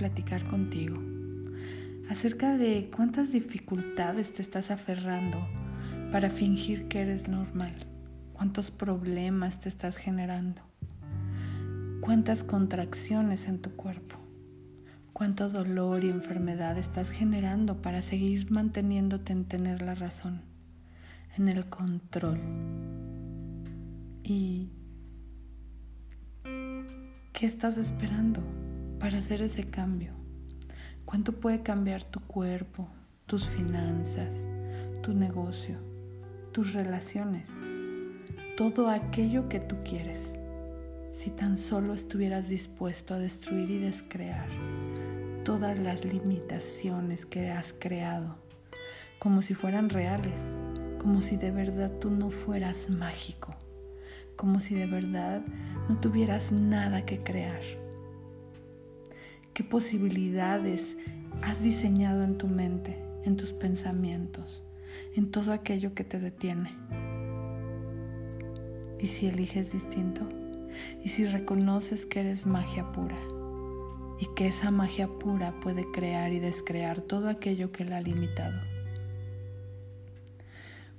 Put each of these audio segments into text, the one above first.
platicar contigo. Acerca de cuántas dificultades te estás aferrando para fingir que eres normal, cuántos problemas te estás generando, cuántas contracciones en tu cuerpo, cuánto dolor y enfermedad estás generando para seguir manteniéndote en tener la razón, en el control. Y ¿Qué estás esperando para hacer ese cambio? ¿Cuánto puede cambiar tu cuerpo, tus finanzas, tu negocio, tus relaciones? Todo aquello que tú quieres. Si tan solo estuvieras dispuesto a destruir y descrear todas las limitaciones que has creado, como si fueran reales, como si de verdad tú no fueras mágico como si de verdad no tuvieras nada que crear. ¿Qué posibilidades has diseñado en tu mente, en tus pensamientos, en todo aquello que te detiene? ¿Y si eliges distinto? ¿Y si reconoces que eres magia pura? Y que esa magia pura puede crear y descrear todo aquello que la ha limitado.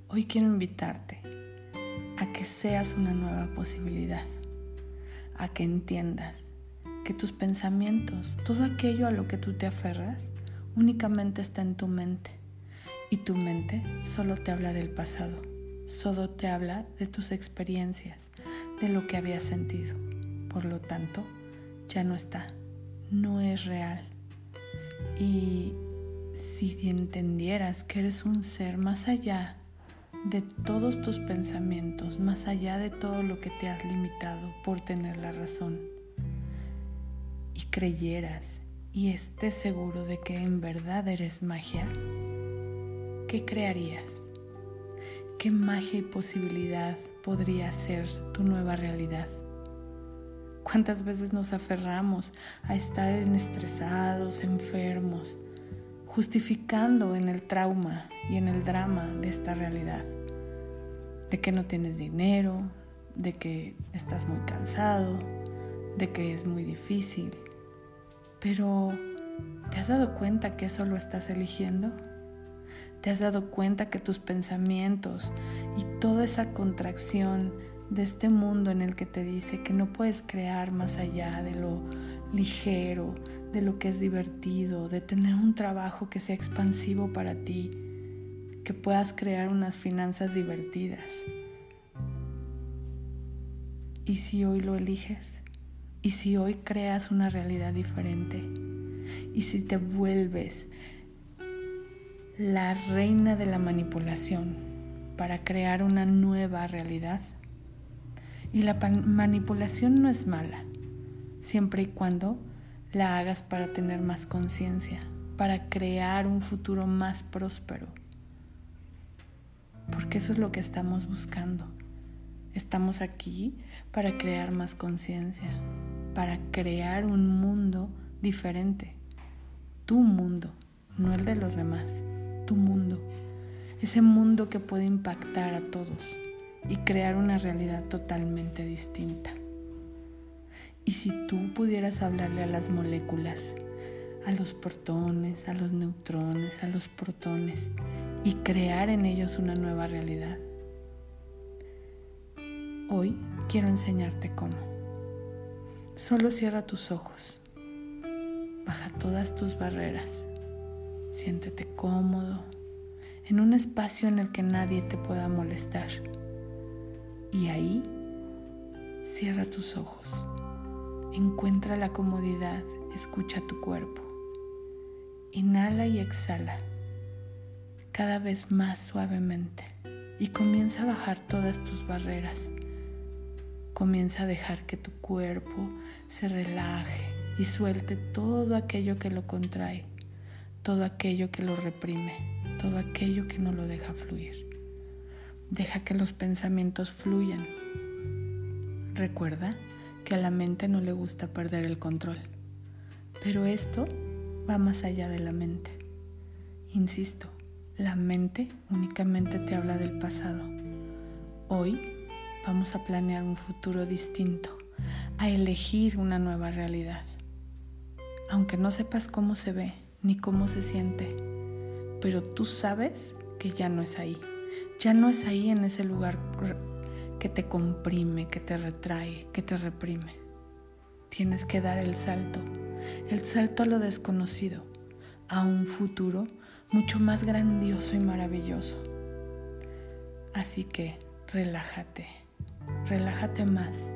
Hoy quiero invitarte a que seas una nueva posibilidad, a que entiendas que tus pensamientos, todo aquello a lo que tú te aferras, únicamente está en tu mente. Y tu mente solo te habla del pasado, solo te habla de tus experiencias, de lo que habías sentido. Por lo tanto, ya no está, no es real. Y si entendieras que eres un ser más allá de todos tus pensamientos, más allá de todo lo que te has limitado por tener la razón, creyeras y estés seguro de que en verdad eres magia, ¿qué crearías? ¿Qué magia y posibilidad podría ser tu nueva realidad? ¿Cuántas veces nos aferramos a estar estresados, enfermos, justificando en el trauma y en el drama de esta realidad, de que no tienes dinero, de que estás muy cansado, de que es muy difícil. Pero, ¿te has dado cuenta que eso lo estás eligiendo? ¿Te has dado cuenta que tus pensamientos y toda esa contracción de este mundo en el que te dice que no puedes crear más allá de lo ligero, de lo que es divertido, de tener un trabajo que sea expansivo para ti, que puedas crear unas finanzas divertidas. ¿Y si hoy lo eliges? ¿Y si hoy creas una realidad diferente? ¿Y si te vuelves la reina de la manipulación para crear una nueva realidad? Y la manipulación no es mala, siempre y cuando la hagas para tener más conciencia, para crear un futuro más próspero. Porque eso es lo que estamos buscando. Estamos aquí para crear más conciencia, para crear un mundo diferente. Tu mundo, no el de los demás, tu mundo. Ese mundo que puede impactar a todos y crear una realidad totalmente distinta. Y si tú pudieras hablarle a las moléculas, a los protones, a los neutrones, a los protones y crear en ellos una nueva realidad. Hoy quiero enseñarte cómo. Solo cierra tus ojos, baja todas tus barreras, siéntete cómodo en un espacio en el que nadie te pueda molestar. Y ahí cierra tus ojos. Encuentra la comodidad, escucha tu cuerpo. Inhala y exhala cada vez más suavemente y comienza a bajar todas tus barreras. Comienza a dejar que tu cuerpo se relaje y suelte todo aquello que lo contrae, todo aquello que lo reprime, todo aquello que no lo deja fluir. Deja que los pensamientos fluyan. Recuerda que a la mente no le gusta perder el control. Pero esto va más allá de la mente. Insisto, la mente únicamente te habla del pasado. Hoy vamos a planear un futuro distinto, a elegir una nueva realidad. aunque no sepas cómo se ve ni cómo se siente, pero tú sabes que ya no es ahí, ya no es ahí en ese lugar que te comprime, que te retrae, que te reprime. Tienes que dar el salto, el salto a lo desconocido, a un futuro mucho más grandioso y maravilloso. Así que relájate, relájate más.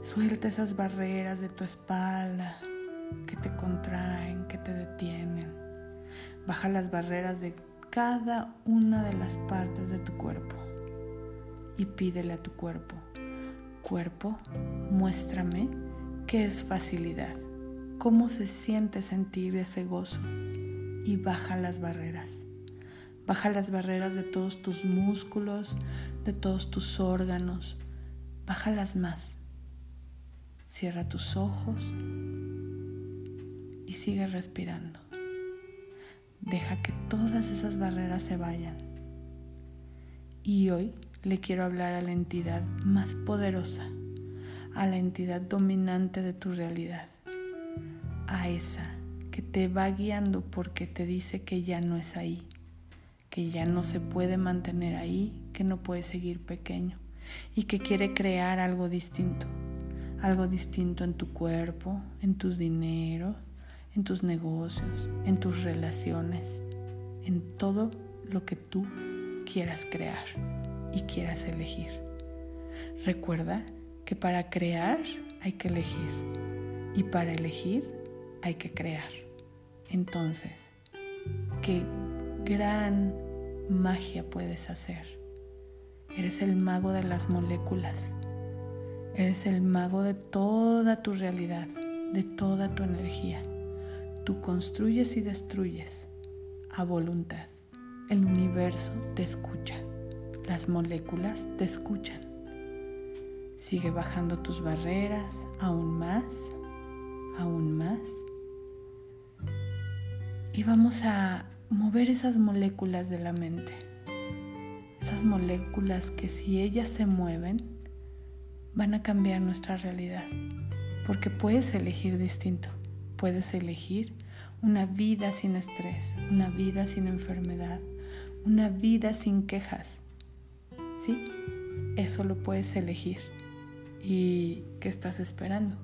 Suelta esas barreras de tu espalda que te contraen, que te detienen. Baja las barreras de cada una de las partes de tu cuerpo y pídele a tu cuerpo, cuerpo, muéstrame qué es facilidad, cómo se siente sentir ese gozo y baja las barreras. Baja las barreras de todos tus músculos, de todos tus órganos. Bájalas más. Cierra tus ojos y sigue respirando. Deja que todas esas barreras se vayan. Y hoy le quiero hablar a la entidad más poderosa, a la entidad dominante de tu realidad, a esa que te va guiando porque te dice que ya no es ahí, que ya no se puede mantener ahí, que no puede seguir pequeño y que quiere crear algo distinto, algo distinto en tu cuerpo, en tus dineros, en tus negocios, en tus relaciones, en todo lo que tú quieras crear y quieras elegir. Recuerda que para crear hay que elegir y para elegir hay que crear. Entonces, qué gran magia puedes hacer. Eres el mago de las moléculas. Eres el mago de toda tu realidad, de toda tu energía. Tú construyes y destruyes a voluntad. El universo te escucha. Las moléculas te escuchan. Sigue bajando tus barreras aún más, aún más. Y vamos a mover esas moléculas de la mente. Esas moléculas que si ellas se mueven, van a cambiar nuestra realidad. Porque puedes elegir distinto. Puedes elegir una vida sin estrés, una vida sin enfermedad, una vida sin quejas, ¿sí? Eso lo puedes elegir. ¿Y qué estás esperando?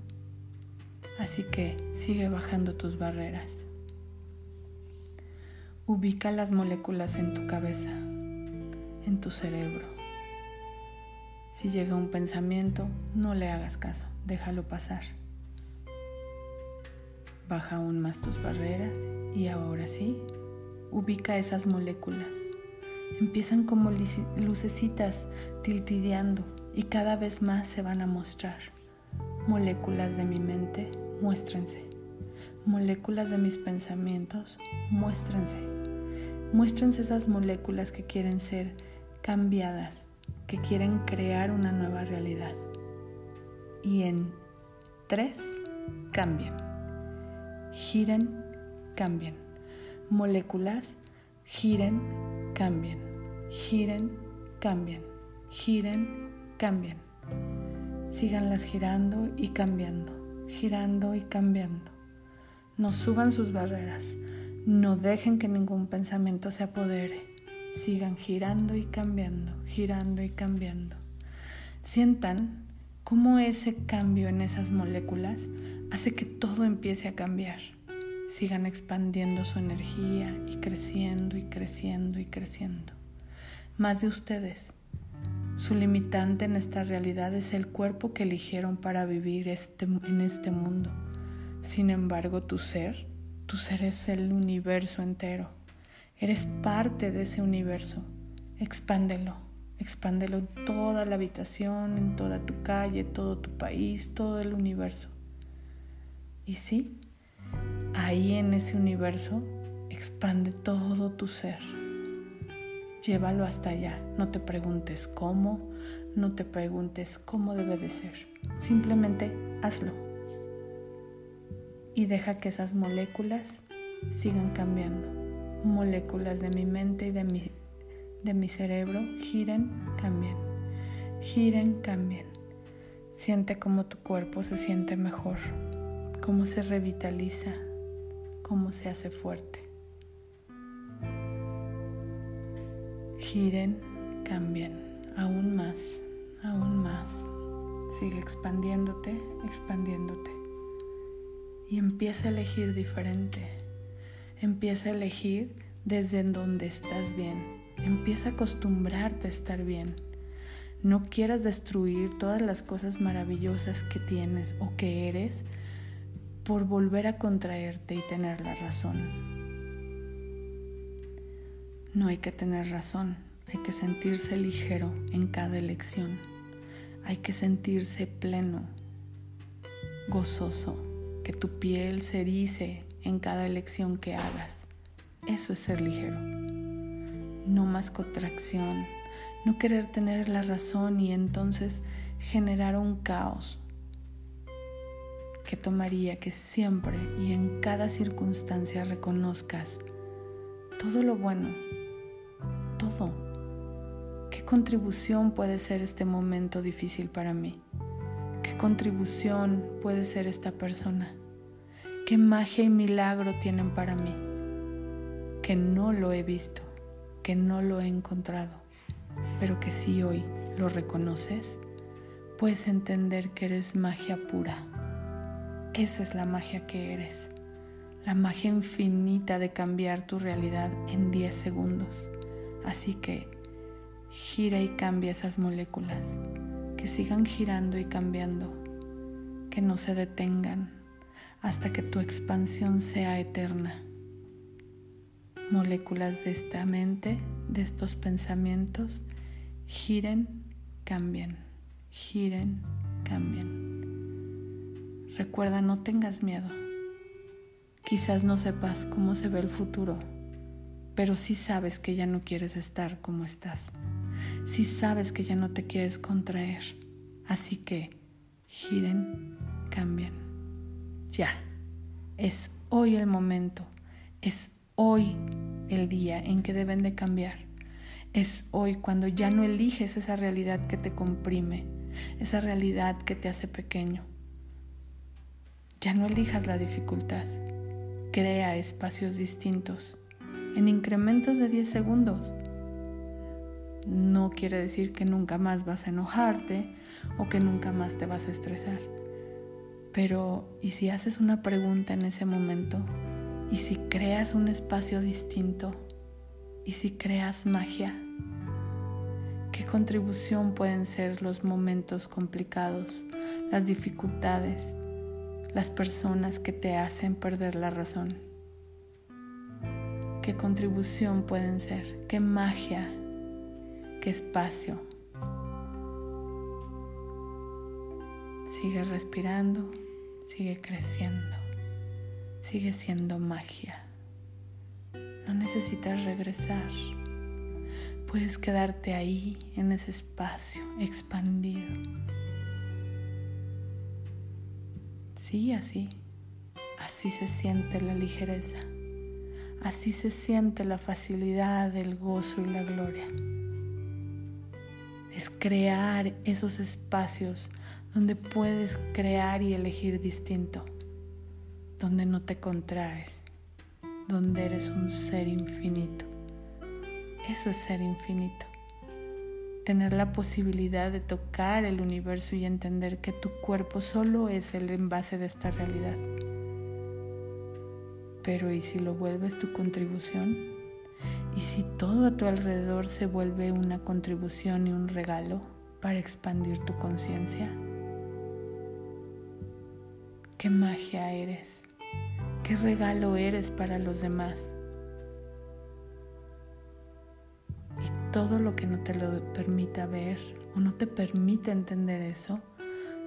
Así que sigue bajando tus barreras. Ubica las moléculas en tu cabeza, en tu cerebro. Si llega un pensamiento, no le hagas caso, déjalo pasar. Baja aún más tus barreras y ahora sí, ubica esas moléculas empiezan como lucecitas tiltideando y cada vez más se van a mostrar. Moléculas de mi mente, muéstrense. Moléculas de mis pensamientos, muéstrense. Muéstrense esas moléculas que quieren ser cambiadas, que quieren crear una nueva realidad. Y en tres, cambien. Giren, cambien. Moléculas, giren, cambien, giren, cambien, giren, cambien. Síganlas girando y cambiando, girando y cambiando. No suban sus barreras, no dejen que ningún pensamiento se apodere. Sigan girando y cambiando, girando y cambiando. Sientan cómo ese cambio en esas moléculas hace que todo empiece a cambiar sigan expandiendo su energía y creciendo y creciendo y creciendo. Más de ustedes. Su limitante en esta realidad es el cuerpo que eligieron para vivir este, en este mundo. Sin embargo, tu ser, tu ser es el universo entero. Eres parte de ese universo. Expándelo, expándelo en toda la habitación, en toda tu calle, todo tu país, todo el universo. Y sí, Ahí en ese universo expande todo tu ser. Llévalo hasta allá. No te preguntes cómo, no te preguntes cómo debe de ser. Simplemente hazlo. Y deja que esas moléculas sigan cambiando. Moléculas de mi mente y de mi, de mi cerebro giren, cambien. Giren, cambien. Siente como tu cuerpo se siente mejor cómo se revitaliza, cómo se hace fuerte. Giren, cambien, aún más, aún más. Sigue expandiéndote, expandiéndote. Y empieza a elegir diferente. Empieza a elegir desde donde estás bien. Empieza a acostumbrarte a estar bien. No quieras destruir todas las cosas maravillosas que tienes o que eres por volver a contraerte y tener la razón. No hay que tener razón, hay que sentirse ligero en cada elección. Hay que sentirse pleno, gozoso, que tu piel se erice en cada elección que hagas. Eso es ser ligero. No más contracción, no querer tener la razón y entonces generar un caos que tomaría que siempre y en cada circunstancia reconozcas todo lo bueno, todo. ¿Qué contribución puede ser este momento difícil para mí? ¿Qué contribución puede ser esta persona? ¿Qué magia y milagro tienen para mí? Que no lo he visto, que no lo he encontrado pero que si hoy lo reconoces, puedes entender que eres magia pura. Esa es la magia que eres, la magia infinita de cambiar tu realidad en 10 segundos. Así que gira y cambia esas moléculas, que sigan girando y cambiando, que no se detengan hasta que tu expansión sea eterna. Moléculas de esta mente, de estos pensamientos, giren, cambien, giren, cambien. Recuerda, no tengas miedo. Quizás no sepas cómo se ve el futuro, pero sí sabes que ya no quieres estar como estás. Sí sabes que ya no te quieres contraer. Así que giren, cambien. Ya. Es hoy el momento. Es hoy el día en que deben de cambiar. Es hoy cuando ya no eliges esa realidad que te comprime, esa realidad que te hace pequeño. Ya no elijas la dificultad. Crea espacios distintos en incrementos de 10 segundos. No quiere decir que nunca más vas a enojarte o que nunca más te vas a estresar. Pero, ¿y si haces una pregunta en ese momento? ¿Y si creas un espacio distinto? ¿Y si creas magia? ¿Qué contribución pueden ser los momentos complicados, las dificultades, las personas que te hacen perder la razón? ¿Qué contribución pueden ser? ¿Qué magia? ¿Qué espacio? Sigue respirando, sigue creciendo, sigue siendo magia. No necesitas regresar. Puedes quedarte ahí, en ese espacio expandido. Sí, así. Así se siente la ligereza. Así se siente la facilidad, el gozo y la gloria. Es crear esos espacios donde puedes crear y elegir distinto, donde no te contraes, donde eres un ser infinito. Eso es ser infinito. Tener la posibilidad de tocar el universo y entender que tu cuerpo solo es el envase de esta realidad. Pero ¿y si lo vuelves tu contribución? ¿Y si todo a tu alrededor se vuelve una contribución y un regalo para expandir tu conciencia? ¿Qué magia eres? ¿Qué regalo eres para los demás? Y todo lo que no te lo permita ver o no te permita entender eso,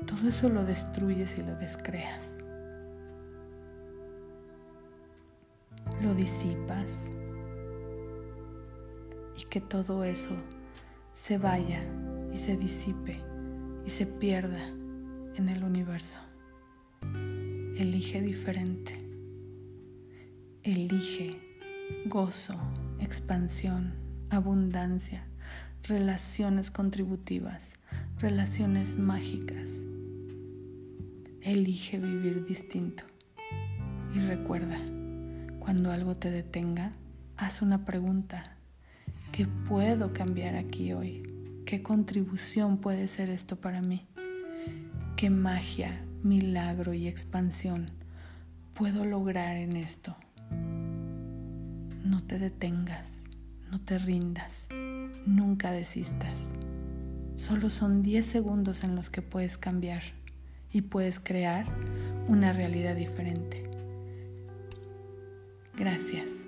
todo eso lo destruyes y lo descreas. Lo disipas y que todo eso se vaya y se disipe y se pierda en el universo. Elige diferente. Elige gozo, expansión, abundancia, relaciones contributivas, relaciones mágicas. Elige vivir distinto. Y recuerda, cuando algo te detenga, haz una pregunta. ¿Qué puedo cambiar aquí hoy? ¿Qué contribución puede ser esto para mí? ¿Qué magia, milagro y expansión puedo lograr en esto? No te detengas, no te rindas, nunca desistas. Solo son 10 segundos en los que puedes cambiar y puedes crear una realidad diferente. Gracias.